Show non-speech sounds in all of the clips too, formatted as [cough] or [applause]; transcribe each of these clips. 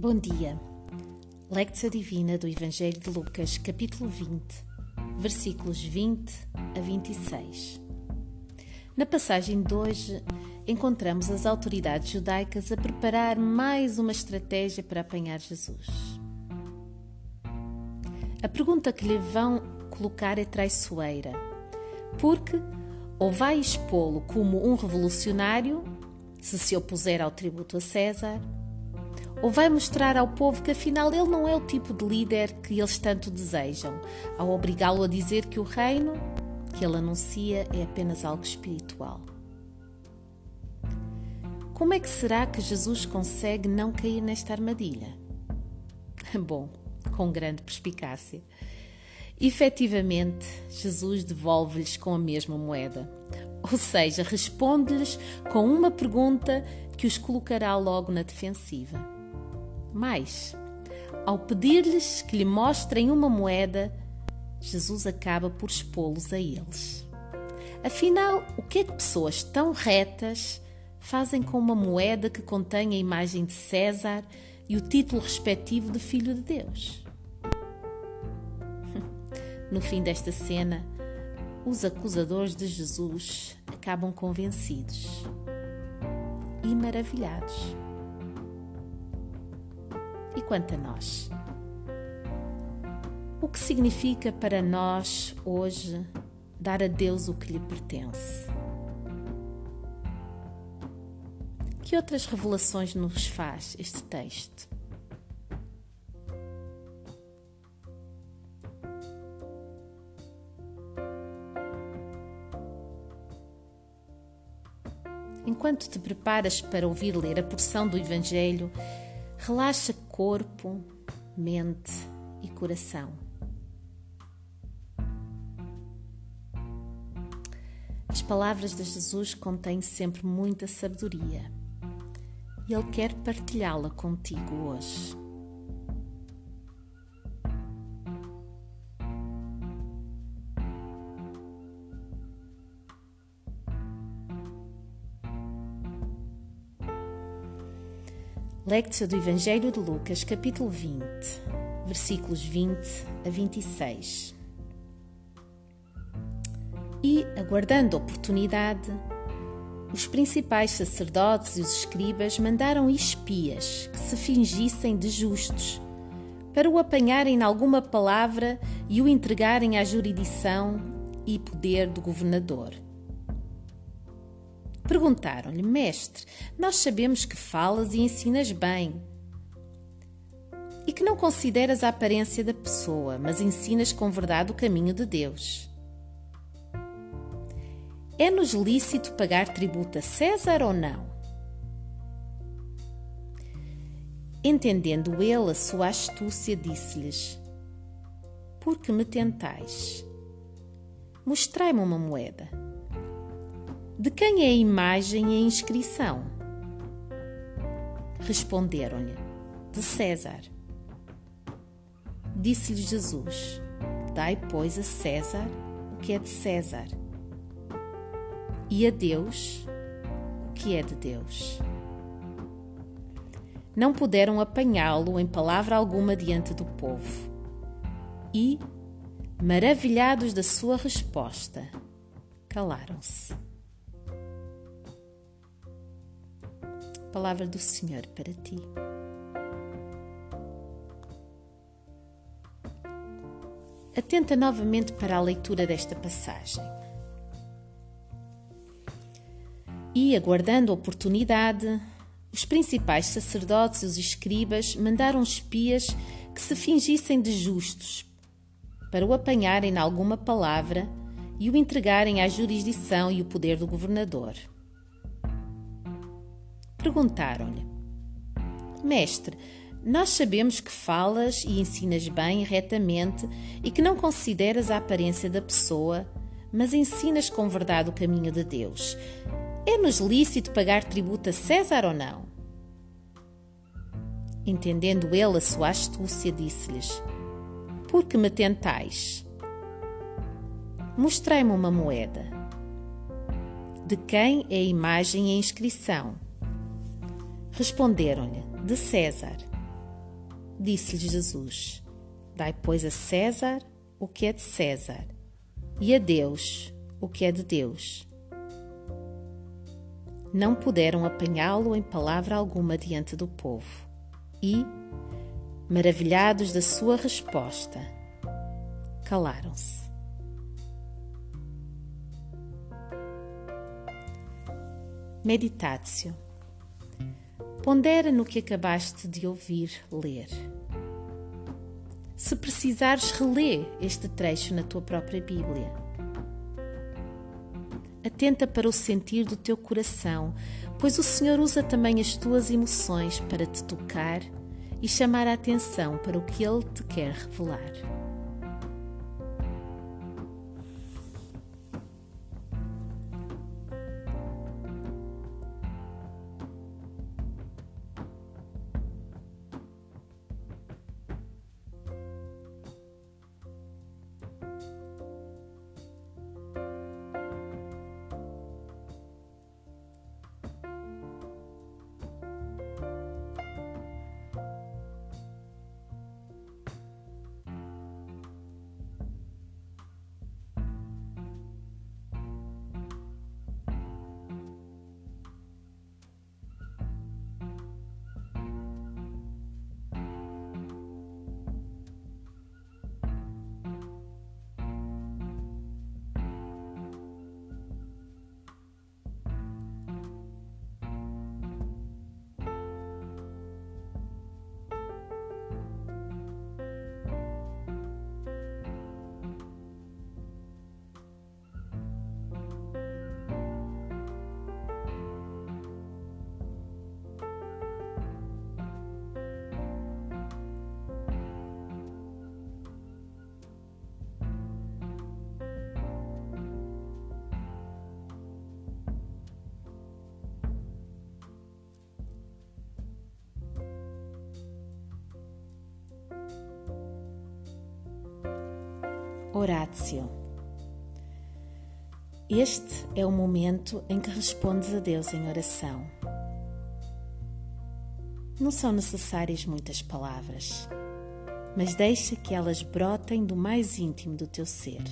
Bom dia. Lectio Divina do Evangelho de Lucas, capítulo 20, versículos 20 a 26. Na passagem de hoje, encontramos as autoridades judaicas a preparar mais uma estratégia para apanhar Jesus. A pergunta que lhe vão colocar é traiçoeira, porque ou vai expô-lo como um revolucionário, se se opuser ao tributo a César, ou vai mostrar ao povo que afinal ele não é o tipo de líder que eles tanto desejam, ao obrigá-lo a dizer que o reino que ele anuncia é apenas algo espiritual. Como é que será que Jesus consegue não cair nesta armadilha? [laughs] Bom, com grande perspicácia. Efetivamente, Jesus devolve-lhes com a mesma moeda. Ou seja, responde-lhes com uma pergunta que os colocará logo na defensiva. Mais, ao pedir-lhes que lhe mostrem uma moeda, Jesus acaba por expô-los a eles. Afinal, o que é que pessoas tão retas fazem com uma moeda que contém a imagem de César e o título respectivo de Filho de Deus? [laughs] No fim desta cena, os acusadores de Jesus acabam convencidos e maravilhados. E quanto a nós? O que significa para nós hoje dar a Deus o que lhe pertence? Que outras revelações nos faz este texto? Enquanto te preparas para ouvir ler a porção do Evangelho, relaxa corpo, mente e coração. As palavras de Jesus contêm sempre muita sabedoria e Ele quer partilhá-la contigo hoje. Lectio do Evangelho de Lucas, capítulo 20, versículos 20 a 26. E, aguardando oportunidade, os principais sacerdotes e os escribas mandaram espias que se fingissem de justos, para o apanharem em alguma palavra e o entregarem à jurisdição e poder do governador. Perguntaram-lhe, Mestre, nós sabemos que falas e ensinas bem e que não consideras a aparência da pessoa, mas ensinas com verdade o caminho de Deus. É-nos lícito pagar tributo a César ou não? Entendendo ele a sua astúcia, disse-lhes: Por que me tentais? Mostrai-me uma moeda. De quem é a imagem e a inscrição? Responderam-lhe: De César. Disse-lhe Jesus: Dai, pois, a César o que é de César, e a Deus o que é de Deus. Não puderam apanhá-lo em palavra alguma diante do povo. E, maravilhados da sua resposta, calaram-se. Palavra do Senhor para ti. Atenta novamente para a leitura desta passagem. E, aguardando a oportunidade, os principais sacerdotes e os escribas mandaram espias que se fingissem de justos para o apanharem em alguma palavra e o entregarem à jurisdição e o poder do governador. Perguntaram-lhe: Mestre, nós sabemos que falas e ensinas bem e retamente e que não consideras a aparência da pessoa, mas ensinas com verdade o caminho de Deus. É-nos lícito pagar tributo a César ou não? Entendendo ele a sua astúcia, disse-lhes: Por que me tentais? Mostrai-me uma moeda. De quem é a imagem e a inscrição? Responderam-lhe: De César. disse-lhe Jesus: Dai, pois, a César o que é de César, e a Deus o que é de Deus. Não puderam apanhá-lo em palavra alguma diante do povo, e, maravilhados da sua resposta, calaram-se. Meditácio. Pondera no que acabaste de ouvir ler. Se precisares, relê este trecho na tua própria Bíblia. Atenta para o sentir do teu coração, pois o Senhor usa também as tuas emoções para te tocar e chamar a atenção para o que Ele te quer revelar. Horácio. Este é o momento em que respondes a Deus em oração. Não são necessárias muitas palavras, mas deixa que elas brotem do mais íntimo do teu ser.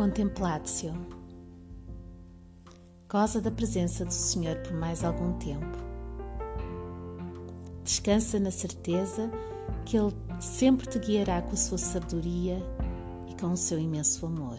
Contemplatio. Goza da presença do Senhor por mais algum tempo. Descansa na certeza que Ele sempre te guiará com a sua sabedoria e com o seu imenso amor.